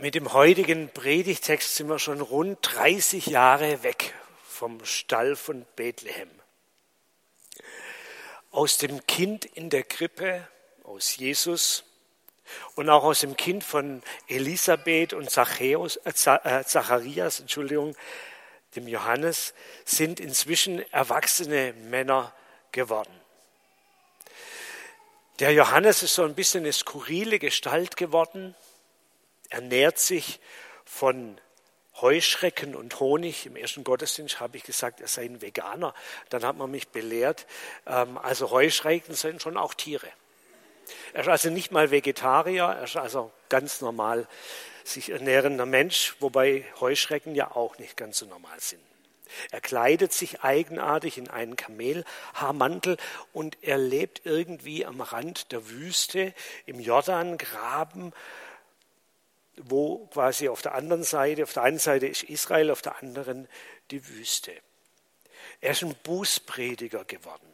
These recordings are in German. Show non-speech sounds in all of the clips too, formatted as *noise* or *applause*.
Mit dem heutigen Predigtext sind wir schon rund 30 Jahre weg vom Stall von Bethlehem. Aus dem Kind in der Krippe, aus Jesus und auch aus dem Kind von Elisabeth und Zachäus, äh, äh Zacharias, Entschuldigung, dem Johannes, sind inzwischen erwachsene Männer geworden. Der Johannes ist so ein bisschen eine skurrile Gestalt geworden ernährt sich von Heuschrecken und Honig. Im ersten Gottesdienst habe ich gesagt, er sei ein Veganer. Dann hat man mich belehrt, ähm, also Heuschrecken sind schon auch Tiere. Er ist also nicht mal Vegetarier, er ist also ganz normal sich ernährender Mensch, wobei Heuschrecken ja auch nicht ganz so normal sind. Er kleidet sich eigenartig in einen Kamelhaarmantel und er lebt irgendwie am Rand der Wüste im Jordangraben wo quasi auf der anderen Seite, auf der einen Seite ist Israel, auf der anderen die Wüste. Er ist ein Bußprediger geworden.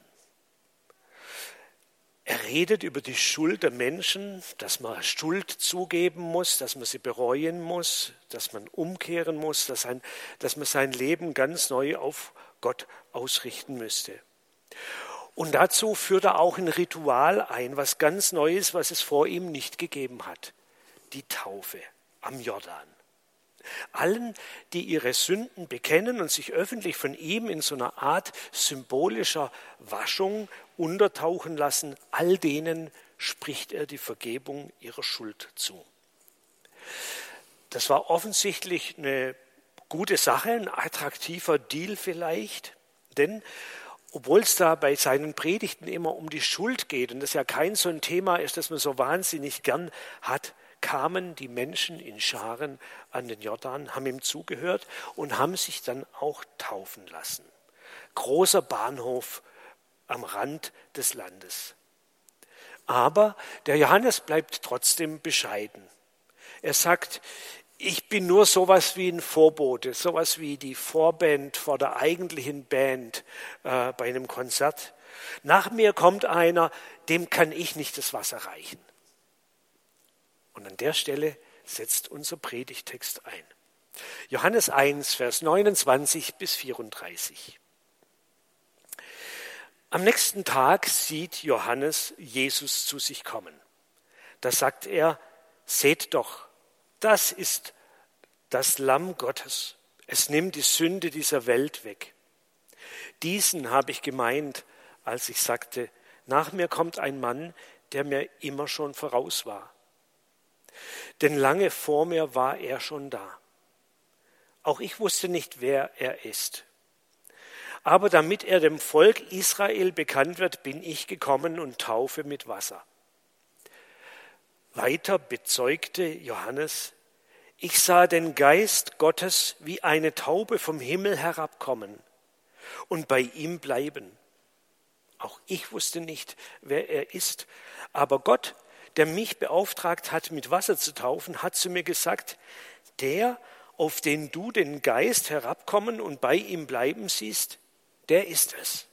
Er redet über die Schuld der Menschen, dass man Schuld zugeben muss, dass man sie bereuen muss, dass man umkehren muss, dass, ein, dass man sein Leben ganz neu auf Gott ausrichten müsste. Und dazu führt er auch ein Ritual ein, was ganz neu ist, was es vor ihm nicht gegeben hat. Die Taufe am Jordan. Allen, die ihre Sünden bekennen und sich öffentlich von ihm in so einer Art symbolischer Waschung untertauchen lassen, all denen spricht er die Vergebung ihrer Schuld zu. Das war offensichtlich eine gute Sache, ein attraktiver Deal vielleicht, denn obwohl es da bei seinen Predigten immer um die Schuld geht und das ja kein so ein Thema ist, das man so wahnsinnig gern hat, kamen die Menschen in Scharen an den Jordan, haben ihm zugehört und haben sich dann auch taufen lassen. Großer Bahnhof am Rand des Landes. Aber der Johannes bleibt trotzdem bescheiden. Er sagt, ich bin nur sowas wie ein Vorbote, sowas wie die Vorband vor der eigentlichen Band äh, bei einem Konzert. Nach mir kommt einer, dem kann ich nicht das Wasser reichen. Und an der Stelle setzt unser Predigtext ein. Johannes 1, Vers 29 bis 34. Am nächsten Tag sieht Johannes Jesus zu sich kommen. Da sagt er, seht doch, das ist das Lamm Gottes. Es nimmt die Sünde dieser Welt weg. Diesen habe ich gemeint, als ich sagte, nach mir kommt ein Mann, der mir immer schon voraus war denn lange vor mir war er schon da. Auch ich wusste nicht, wer er ist. Aber damit er dem Volk Israel bekannt wird, bin ich gekommen und taufe mit Wasser. Weiter bezeugte Johannes, ich sah den Geist Gottes wie eine Taube vom Himmel herabkommen und bei ihm bleiben. Auch ich wusste nicht, wer er ist, aber Gott der mich beauftragt hat, mit Wasser zu taufen, hat zu mir gesagt, der, auf den du den Geist herabkommen und bei ihm bleiben siehst, der ist es.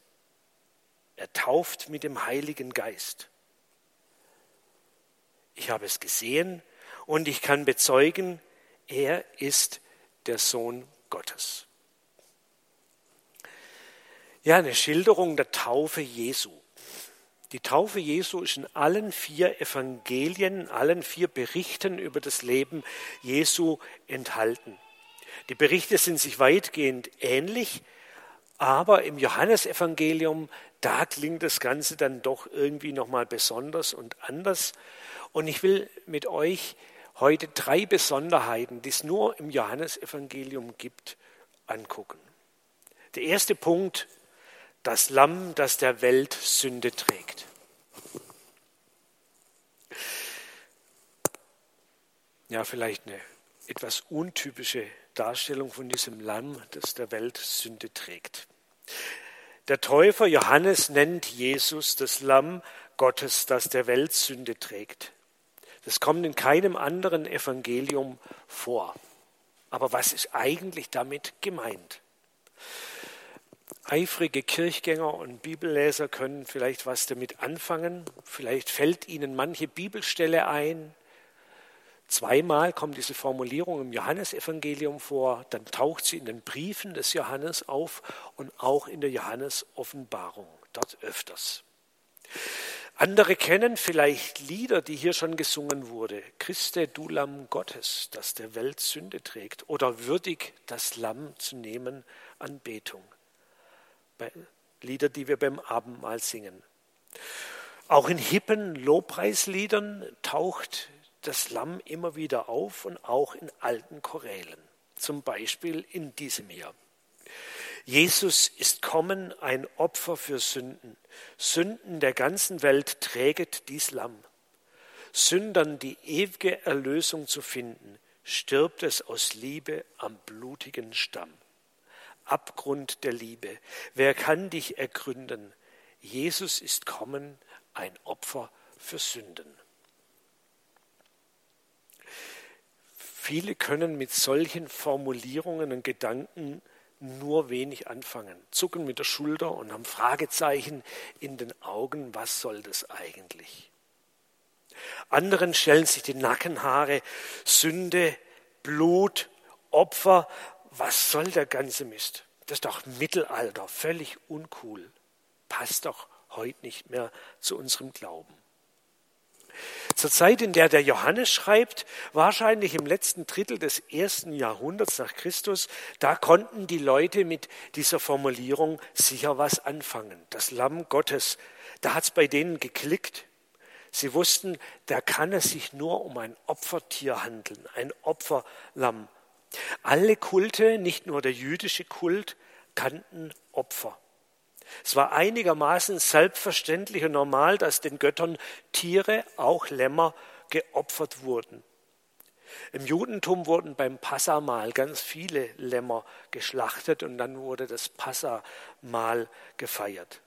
Er tauft mit dem Heiligen Geist. Ich habe es gesehen und ich kann bezeugen, er ist der Sohn Gottes. Ja, eine Schilderung der Taufe Jesu. Die Taufe Jesu ist in allen vier Evangelien, in allen vier Berichten über das Leben Jesu enthalten. Die Berichte sind sich weitgehend ähnlich, aber im Johannesevangelium, da klingt das Ganze dann doch irgendwie nochmal besonders und anders. Und ich will mit euch heute drei Besonderheiten, die es nur im Johannesevangelium gibt, angucken. Der erste Punkt das Lamm, das der Welt Sünde trägt. Ja, vielleicht eine etwas untypische Darstellung von diesem Lamm, das der Welt Sünde trägt. Der Täufer Johannes nennt Jesus das Lamm Gottes, das der Welt Sünde trägt. Das kommt in keinem anderen Evangelium vor. Aber was ist eigentlich damit gemeint? Eifrige Kirchgänger und Bibelleser können vielleicht was damit anfangen. Vielleicht fällt ihnen manche Bibelstelle ein. Zweimal kommt diese Formulierung im Johannesevangelium vor, dann taucht sie in den Briefen des Johannes auf und auch in der Johannes-Offenbarung, dort öfters. Andere kennen vielleicht Lieder, die hier schon gesungen wurde. Christe, du Lamm Gottes, das der Welt Sünde trägt. Oder würdig, das Lamm zu nehmen, Anbetung. Lieder, die wir beim Abendmahl singen. Auch in hippen Lobpreisliedern taucht das Lamm immer wieder auf und auch in alten Chorälen, zum Beispiel in diesem hier. Jesus ist kommen, ein Opfer für Sünden. Sünden der ganzen Welt träget dies Lamm. Sündern die ewige Erlösung zu finden, stirbt es aus Liebe am blutigen Stamm. Abgrund der Liebe, wer kann dich ergründen? Jesus ist kommen, ein Opfer für Sünden. Viele können mit solchen Formulierungen und Gedanken nur wenig anfangen, zucken mit der Schulter und haben Fragezeichen in den Augen, was soll das eigentlich? Anderen stellen sich die Nackenhaare, Sünde, Blut, Opfer, was soll der ganze Mist? Das ist doch Mittelalter, völlig uncool, passt doch heute nicht mehr zu unserem Glauben. Zur Zeit, in der der Johannes schreibt, wahrscheinlich im letzten Drittel des ersten Jahrhunderts nach Christus, da konnten die Leute mit dieser Formulierung sicher was anfangen. Das Lamm Gottes, da hat es bei denen geklickt. Sie wussten, da kann es sich nur um ein Opfertier handeln, ein Opferlamm. Alle Kulte, nicht nur der jüdische Kult, kannten Opfer. Es war einigermaßen selbstverständlich und normal, dass den Göttern Tiere, auch Lämmer, geopfert wurden. Im Judentum wurden beim Passamal ganz viele Lämmer geschlachtet und dann wurde das Passamal gefeiert.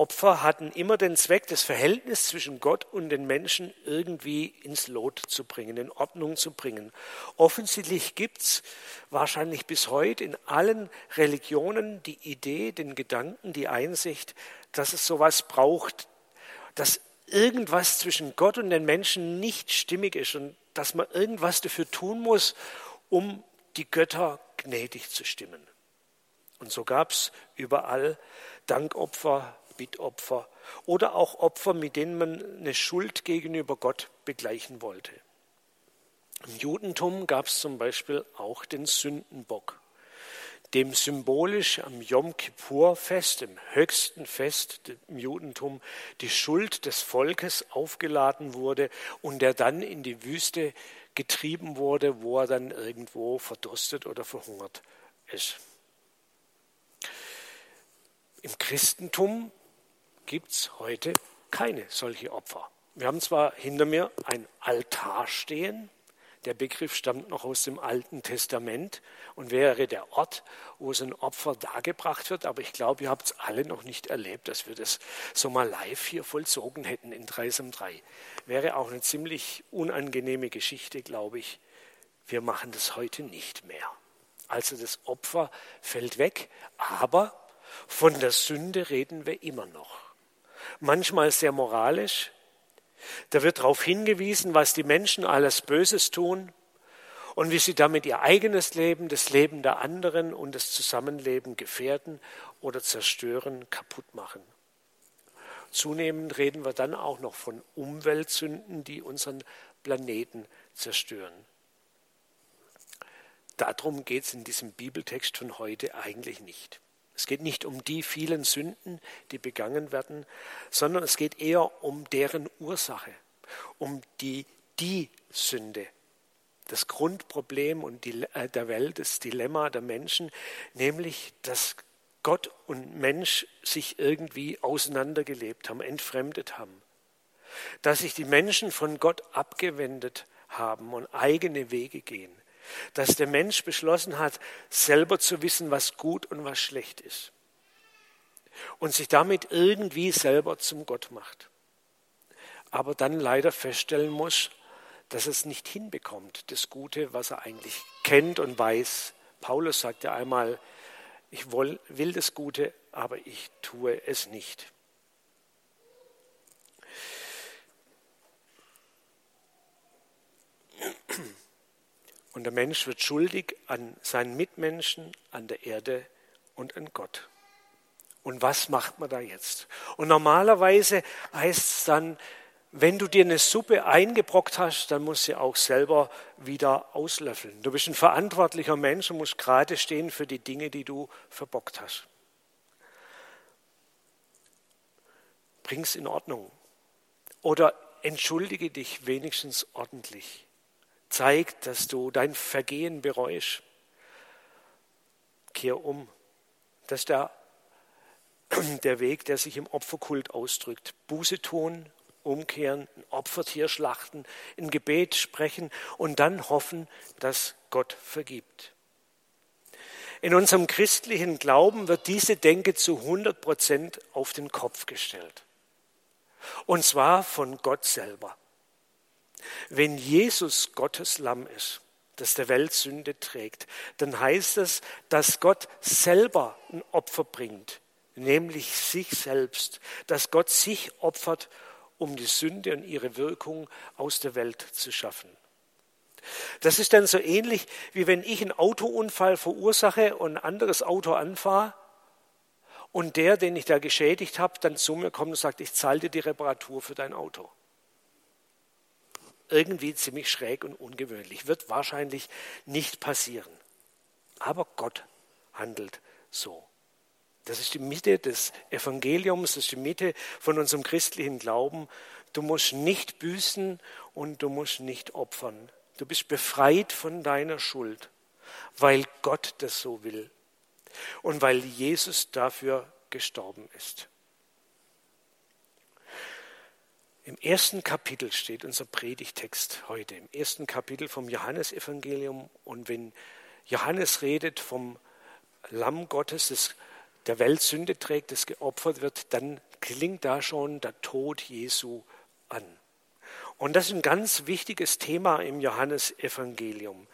Opfer hatten immer den Zweck, das Verhältnis zwischen Gott und den Menschen irgendwie ins Lot zu bringen, in Ordnung zu bringen. Offensichtlich gibt es wahrscheinlich bis heute in allen Religionen die Idee, den Gedanken, die Einsicht, dass es sowas braucht, dass irgendwas zwischen Gott und den Menschen nicht stimmig ist und dass man irgendwas dafür tun muss, um die Götter gnädig zu stimmen. Und so gab es überall Dankopfer, Bittopfer oder auch Opfer, mit denen man eine Schuld gegenüber Gott begleichen wollte. Im Judentum gab es zum Beispiel auch den Sündenbock, dem symbolisch am Yom Kippur-Fest, dem höchsten Fest im Judentum, die Schuld des Volkes aufgeladen wurde und der dann in die Wüste getrieben wurde, wo er dann irgendwo verdurstet oder verhungert ist. Im Christentum gibt es heute keine solche Opfer. Wir haben zwar hinter mir ein Altar stehen, der Begriff stammt noch aus dem Alten Testament und wäre der Ort, wo so ein Opfer dargebracht wird. Aber ich glaube, ihr habt es alle noch nicht erlebt, dass wir das so mal live hier vollzogen hätten in Dreisam 3. Wäre auch eine ziemlich unangenehme Geschichte, glaube ich. Wir machen das heute nicht mehr. Also das Opfer fällt weg, aber von der Sünde reden wir immer noch manchmal sehr moralisch. Da wird darauf hingewiesen, was die Menschen alles Böses tun und wie sie damit ihr eigenes Leben, das Leben der anderen und das Zusammenleben gefährden oder zerstören, kaputt machen. Zunehmend reden wir dann auch noch von Umweltsünden, die unseren Planeten zerstören. Darum geht es in diesem Bibeltext von heute eigentlich nicht. Es geht nicht um die vielen Sünden, die begangen werden, sondern es geht eher um deren Ursache, um die, die Sünde. Das Grundproblem und die, äh, der Welt, das Dilemma der Menschen, nämlich, dass Gott und Mensch sich irgendwie auseinandergelebt haben, entfremdet haben. Dass sich die Menschen von Gott abgewendet haben und eigene Wege gehen dass der Mensch beschlossen hat, selber zu wissen, was gut und was schlecht ist. Und sich damit irgendwie selber zum Gott macht. Aber dann leider feststellen muss, dass es nicht hinbekommt, das Gute, was er eigentlich kennt und weiß. Paulus sagt ja einmal, ich will das Gute, aber ich tue es nicht. Und der Mensch wird schuldig an seinen Mitmenschen, an der Erde und an Gott. Und was macht man da jetzt? Und normalerweise heißt es dann, wenn du dir eine Suppe eingebrockt hast, dann musst du sie auch selber wieder auslöffeln. Du bist ein verantwortlicher Mensch und musst gerade stehen für die Dinge, die du verbockt hast. Bring's in Ordnung. Oder entschuldige dich wenigstens ordentlich. Zeig, dass du dein Vergehen bereust. Kehr um. Das ist der, *clears throat* der Weg, der sich im Opferkult ausdrückt. Buße tun, umkehren, ein Opfertier schlachten, ein Gebet sprechen und dann hoffen, dass Gott vergibt. In unserem christlichen Glauben wird diese Denke zu 100 Prozent auf den Kopf gestellt. Und zwar von Gott selber. Wenn Jesus Gottes Lamm ist, das der Welt Sünde trägt, dann heißt es, dass Gott selber ein Opfer bringt, nämlich sich selbst, dass Gott sich opfert, um die Sünde und ihre Wirkung aus der Welt zu schaffen. Das ist dann so ähnlich, wie wenn ich einen Autounfall verursache und ein anderes Auto anfahre und der, den ich da geschädigt habe, dann zu mir kommt und sagt, ich zahle dir die Reparatur für dein Auto. Irgendwie ziemlich schräg und ungewöhnlich, wird wahrscheinlich nicht passieren. Aber Gott handelt so. Das ist die Mitte des Evangeliums, das ist die Mitte von unserem christlichen Glauben. Du musst nicht büßen und du musst nicht opfern. Du bist befreit von deiner Schuld, weil Gott das so will und weil Jesus dafür gestorben ist. Im ersten Kapitel steht unser Predigtext heute, im ersten Kapitel vom Johannesevangelium. Und wenn Johannes redet vom Lamm Gottes, das der Welt Sünde trägt, das geopfert wird, dann klingt da schon der Tod Jesu an. Und das ist ein ganz wichtiges Thema im Johannesevangelium.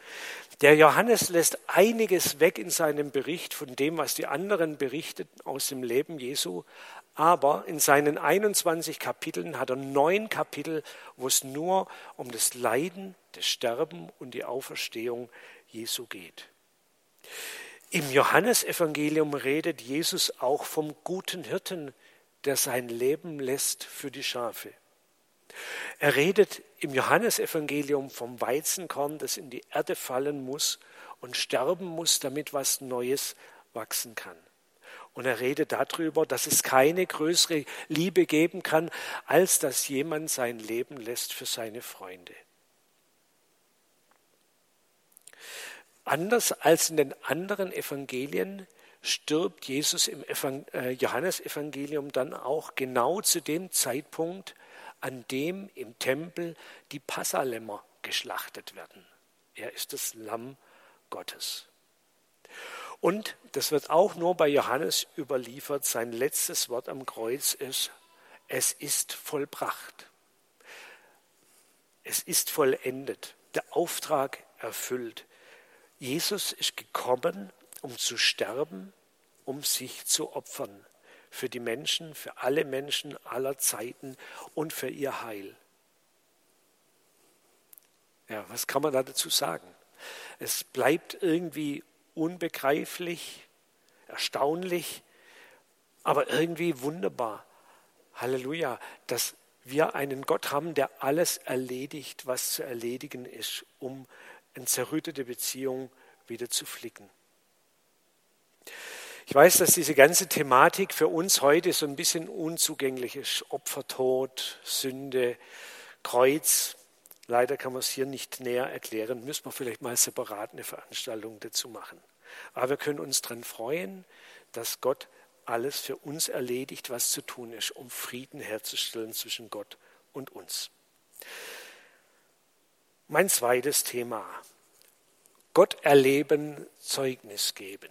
Der Johannes lässt einiges weg in seinem Bericht von dem, was die anderen berichteten aus dem Leben Jesu. Aber in seinen 21 Kapiteln hat er neun Kapitel, wo es nur um das Leiden, das Sterben und die Auferstehung Jesu geht. Im Johannesevangelium redet Jesus auch vom guten Hirten, der sein Leben lässt für die Schafe. Er redet im Johannesevangelium vom Weizenkorn, das in die Erde fallen muss und sterben muss, damit was Neues wachsen kann. Und er redet darüber, dass es keine größere Liebe geben kann, als dass jemand sein Leben lässt für seine Freunde. Anders als in den anderen Evangelien stirbt Jesus im äh, Johannesevangelium dann auch genau zu dem Zeitpunkt, an dem im Tempel die Passalämmer geschlachtet werden. Er ist das Lamm Gottes. Und das wird auch nur bei Johannes überliefert, sein letztes Wort am Kreuz ist, es ist vollbracht. Es ist vollendet, der Auftrag erfüllt. Jesus ist gekommen, um zu sterben, um sich zu opfern für die Menschen, für alle Menschen aller Zeiten und für ihr Heil. Ja, was kann man da dazu sagen? Es bleibt irgendwie unbegreiflich, erstaunlich, aber irgendwie wunderbar. Halleluja, dass wir einen Gott haben, der alles erledigt, was zu erledigen ist, um eine zerrüttete Beziehung wieder zu flicken. Ich weiß, dass diese ganze Thematik für uns heute so ein bisschen unzugänglich ist. Opfertod, Sünde, Kreuz. Leider kann man es hier nicht näher erklären. Müssen wir vielleicht mal separat eine Veranstaltung dazu machen. Aber wir können uns daran freuen, dass Gott alles für uns erledigt, was zu tun ist, um Frieden herzustellen zwischen Gott und uns. Mein zweites Thema. Gott erleben, Zeugnis geben.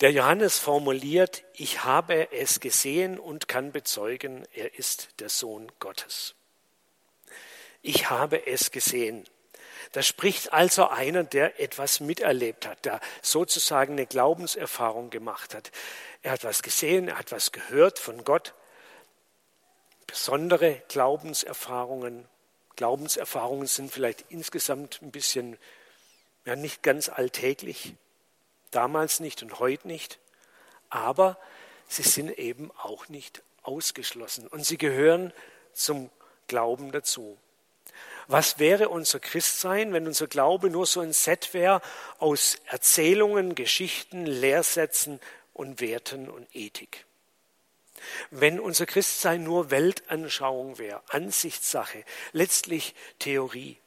Der Johannes formuliert, ich habe es gesehen und kann bezeugen, er ist der Sohn Gottes. Ich habe es gesehen. Da spricht also einer, der etwas miterlebt hat, der sozusagen eine Glaubenserfahrung gemacht hat. Er hat was gesehen, er hat was gehört von Gott, besondere Glaubenserfahrungen Glaubenserfahrungen sind vielleicht insgesamt ein bisschen ja, nicht ganz alltäglich, damals nicht und heute nicht, aber sie sind eben auch nicht ausgeschlossen und sie gehören zum Glauben dazu. Was wäre unser Christsein, wenn unser Glaube nur so ein Set wäre aus Erzählungen, Geschichten, Lehrsätzen und Werten und Ethik? Wenn unser Christsein nur Weltanschauung wäre, Ansichtssache, letztlich Theorie.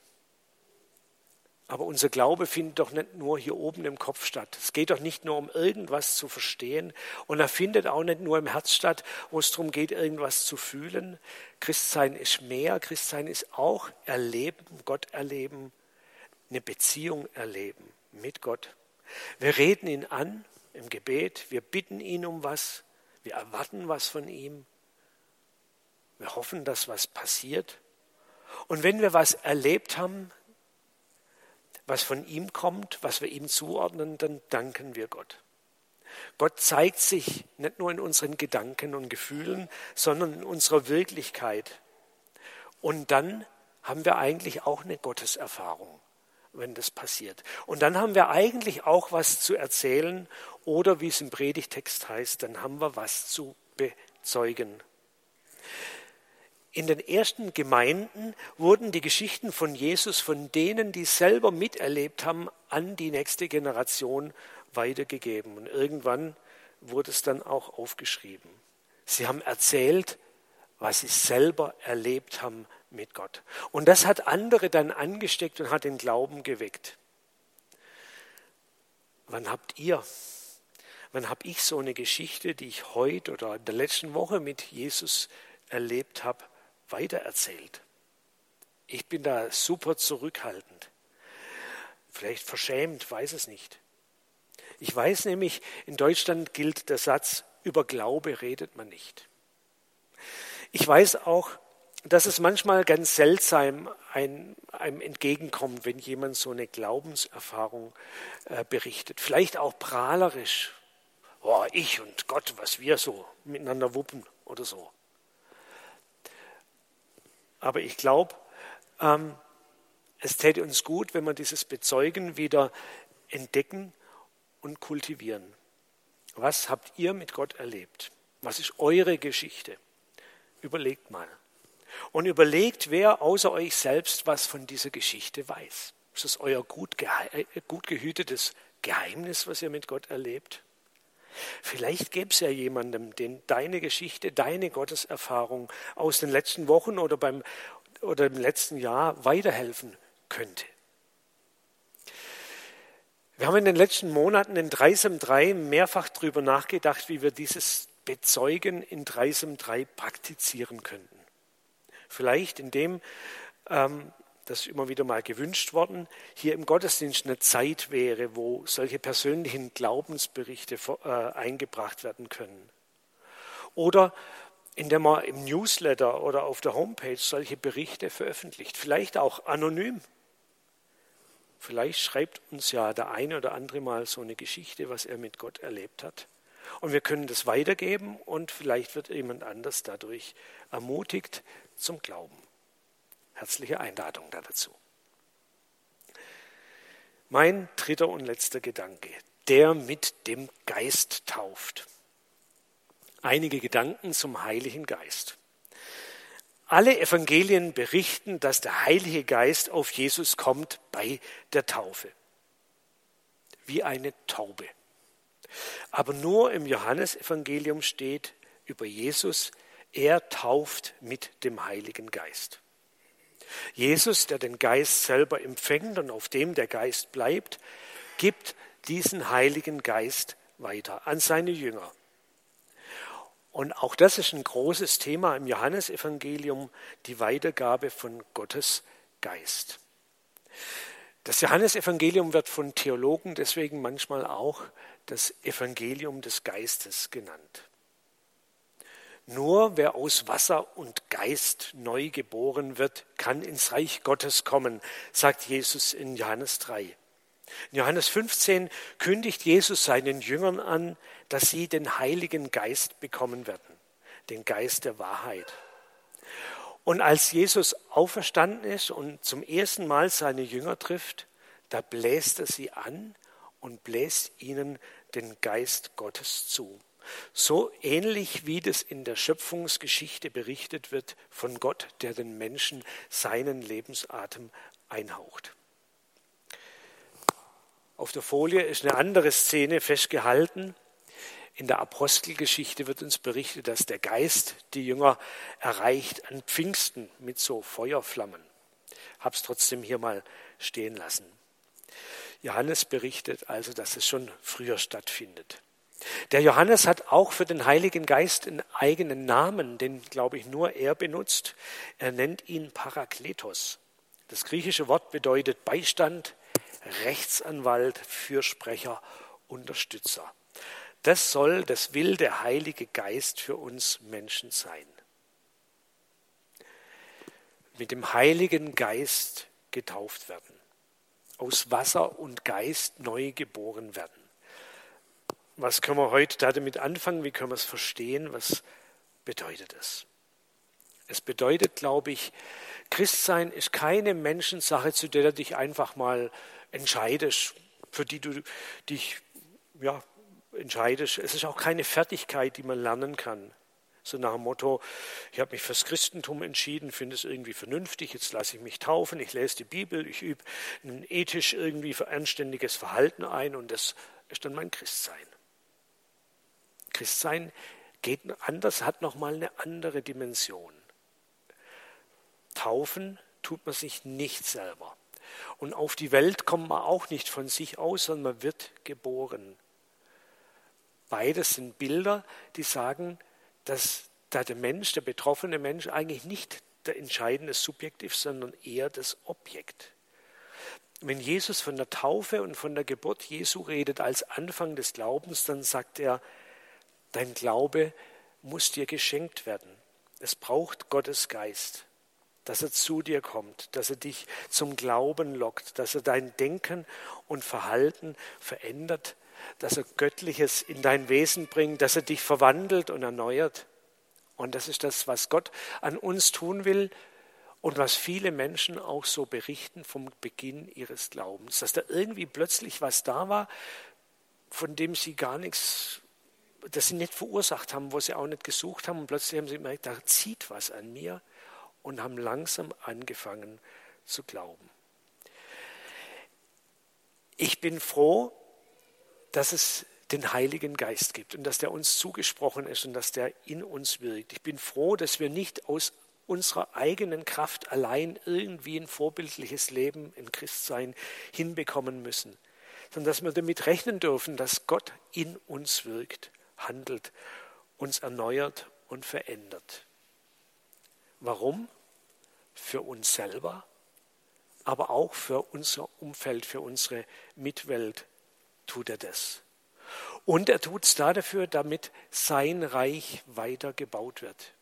Aber unser Glaube findet doch nicht nur hier oben im Kopf statt. Es geht doch nicht nur um irgendwas zu verstehen und er findet auch nicht nur im Herz statt, wo es darum geht, irgendwas zu fühlen. Christsein ist mehr. Christsein ist auch erleben, Gott erleben, eine Beziehung erleben mit Gott. Wir reden ihn an im Gebet, wir bitten ihn um was, wir erwarten was von ihm, wir hoffen, dass was passiert. Und wenn wir was erlebt haben, was von ihm kommt, was wir ihm zuordnen, dann danken wir Gott. Gott zeigt sich nicht nur in unseren Gedanken und Gefühlen, sondern in unserer Wirklichkeit. Und dann haben wir eigentlich auch eine Gotteserfahrung, wenn das passiert. Und dann haben wir eigentlich auch was zu erzählen oder, wie es im Predigtext heißt, dann haben wir was zu bezeugen. In den ersten Gemeinden wurden die Geschichten von Jesus von denen, die selber miterlebt haben, an die nächste Generation weitergegeben. Und irgendwann wurde es dann auch aufgeschrieben. Sie haben erzählt, was sie selber erlebt haben mit Gott. Und das hat andere dann angesteckt und hat den Glauben geweckt. Wann habt ihr, wann habe ich so eine Geschichte, die ich heute oder in der letzten Woche mit Jesus erlebt habe, weitererzählt. Ich bin da super zurückhaltend. Vielleicht verschämt, weiß es nicht. Ich weiß nämlich, in Deutschland gilt der Satz, über Glaube redet man nicht. Ich weiß auch, dass es manchmal ganz seltsam ein, einem entgegenkommt, wenn jemand so eine Glaubenserfahrung äh, berichtet. Vielleicht auch prahlerisch. Oh, ich und Gott, was wir so miteinander wuppen oder so. Aber ich glaube, ähm, es täte uns gut, wenn wir dieses Bezeugen wieder entdecken und kultivieren. Was habt ihr mit Gott erlebt? Was ist eure Geschichte? Überlegt mal. Und überlegt, wer außer euch selbst was von dieser Geschichte weiß. Ist das euer gut, äh, gut gehütetes Geheimnis, was ihr mit Gott erlebt? Vielleicht gäbe es ja jemandem, den deine Geschichte, deine Gotteserfahrung aus den letzten Wochen oder, beim, oder im letzten Jahr weiterhelfen könnte. Wir haben in den letzten Monaten in Dreisam 3 mehrfach darüber nachgedacht, wie wir dieses Bezeugen in Dreisam 3 praktizieren könnten. Vielleicht indem ähm, das ist immer wieder mal gewünscht worden, hier im Gottesdienst eine Zeit wäre, wo solche persönlichen Glaubensberichte äh, eingebracht werden können. Oder indem man im Newsletter oder auf der Homepage solche Berichte veröffentlicht, vielleicht auch anonym. Vielleicht schreibt uns ja der eine oder andere mal so eine Geschichte, was er mit Gott erlebt hat. Und wir können das weitergeben und vielleicht wird jemand anders dadurch ermutigt zum Glauben herzliche Einladung dazu. Mein dritter und letzter Gedanke, der mit dem Geist tauft. Einige Gedanken zum Heiligen Geist. Alle Evangelien berichten, dass der Heilige Geist auf Jesus kommt bei der Taufe. Wie eine Taube. Aber nur im Johannesevangelium steht über Jesus, er tauft mit dem Heiligen Geist. Jesus, der den Geist selber empfängt und auf dem der Geist bleibt, gibt diesen Heiligen Geist weiter an seine Jünger. Und auch das ist ein großes Thema im Johannesevangelium, die Weitergabe von Gottes Geist. Das Johannesevangelium wird von Theologen deswegen manchmal auch das Evangelium des Geistes genannt. Nur wer aus Wasser und Geist neu geboren wird, kann ins Reich Gottes kommen, sagt Jesus in Johannes 3. In Johannes 15 kündigt Jesus seinen Jüngern an, dass sie den Heiligen Geist bekommen werden, den Geist der Wahrheit. Und als Jesus auferstanden ist und zum ersten Mal seine Jünger trifft, da bläst er sie an und bläst ihnen den Geist Gottes zu. So ähnlich wie das in der Schöpfungsgeschichte berichtet wird von Gott, der den Menschen seinen Lebensatem einhaucht. Auf der Folie ist eine andere Szene festgehalten. In der Apostelgeschichte wird uns berichtet, dass der Geist die Jünger erreicht an Pfingsten mit so Feuerflammen. Hab's trotzdem hier mal stehen lassen. Johannes berichtet also, dass es schon früher stattfindet. Der Johannes hat auch für den Heiligen Geist einen eigenen Namen, den, glaube ich, nur er benutzt. Er nennt ihn Parakletos. Das griechische Wort bedeutet Beistand, Rechtsanwalt, Fürsprecher, Unterstützer. Das soll, das will der Heilige Geist für uns Menschen sein. Mit dem Heiligen Geist getauft werden, aus Wasser und Geist neu geboren werden. Was können wir heute damit anfangen? Wie können wir es verstehen? Was bedeutet es? Es bedeutet, glaube ich, Christsein ist keine Menschensache, zu der du dich einfach mal entscheidest, für die du dich ja, entscheidest. Es ist auch keine Fertigkeit, die man lernen kann. So nach dem Motto, ich habe mich fürs Christentum entschieden, finde es irgendwie vernünftig, jetzt lasse ich mich taufen, ich lese die Bibel, ich übe ein ethisch irgendwie anständiges Verhalten ein und das ist dann mein Christsein. Christsein geht anders, hat nochmal eine andere Dimension. Taufen tut man sich nicht selber. Und auf die Welt kommt man auch nicht von sich aus, sondern man wird geboren. Beides sind Bilder, die sagen, dass da der Mensch, der betroffene Mensch, eigentlich nicht der entscheidende Subjekt ist, sondern eher das Objekt. Wenn Jesus von der Taufe und von der Geburt Jesu redet als Anfang des Glaubens, dann sagt er, dein Glaube muss dir geschenkt werden. Es braucht Gottes Geist dass er zu dir kommt, dass er dich zum Glauben lockt, dass er dein Denken und Verhalten verändert, dass er Göttliches in dein Wesen bringt, dass er dich verwandelt und erneuert. Und das ist das, was Gott an uns tun will und was viele Menschen auch so berichten vom Beginn ihres Glaubens, dass da irgendwie plötzlich was da war, von dem sie gar nichts, das sie nicht verursacht haben, wo sie auch nicht gesucht haben und plötzlich haben sie gemerkt, da zieht was an mir und haben langsam angefangen zu glauben. Ich bin froh, dass es den Heiligen Geist gibt und dass der uns zugesprochen ist und dass der in uns wirkt. Ich bin froh, dass wir nicht aus unserer eigenen Kraft allein irgendwie ein vorbildliches Leben in Christsein hinbekommen müssen, sondern dass wir damit rechnen dürfen, dass Gott in uns wirkt, handelt, uns erneuert und verändert. Warum? Für uns selber, aber auch für unser Umfeld, für unsere Mitwelt tut er das. Und er tut es dafür, damit sein Reich weiter gebaut wird.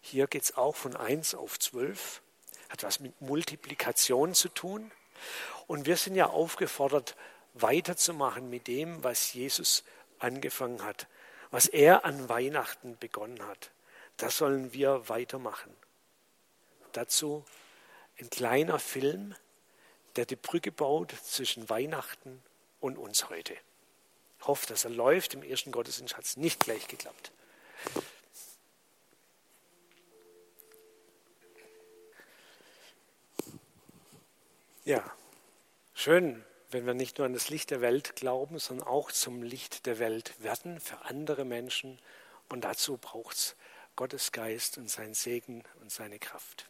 Hier geht es auch von 1 auf 12, hat was mit Multiplikation zu tun. Und wir sind ja aufgefordert, weiterzumachen mit dem, was Jesus angefangen hat, was er an Weihnachten begonnen hat. Das sollen wir weitermachen. Dazu ein kleiner Film, der die Brücke baut zwischen Weihnachten und uns heute. Ich hoffe, dass er läuft. Im ersten Gottesdienst hat es nicht gleich geklappt. Ja, schön, wenn wir nicht nur an das Licht der Welt glauben, sondern auch zum Licht der Welt werden für andere Menschen. Und dazu braucht es Gottes Geist und sein Segen und seine Kraft.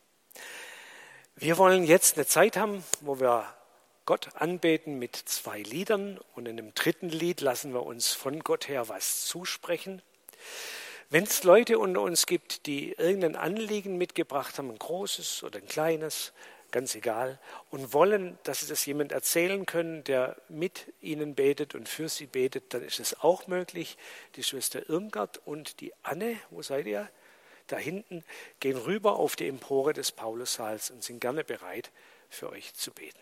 Wir wollen jetzt eine Zeit haben, wo wir Gott anbeten mit zwei Liedern und in dem dritten Lied lassen wir uns von Gott her was zusprechen. Wenn es Leute unter uns gibt, die irgendein Anliegen mitgebracht haben, ein großes oder ein kleines, ganz egal, und wollen, dass sie das jemand erzählen können, der mit ihnen betet und für sie betet, dann ist es auch möglich. Die Schwester Irmgard und die Anne, wo seid ihr? Da hinten gehen rüber auf die Empore des Paulussaals und sind gerne bereit, für euch zu beten.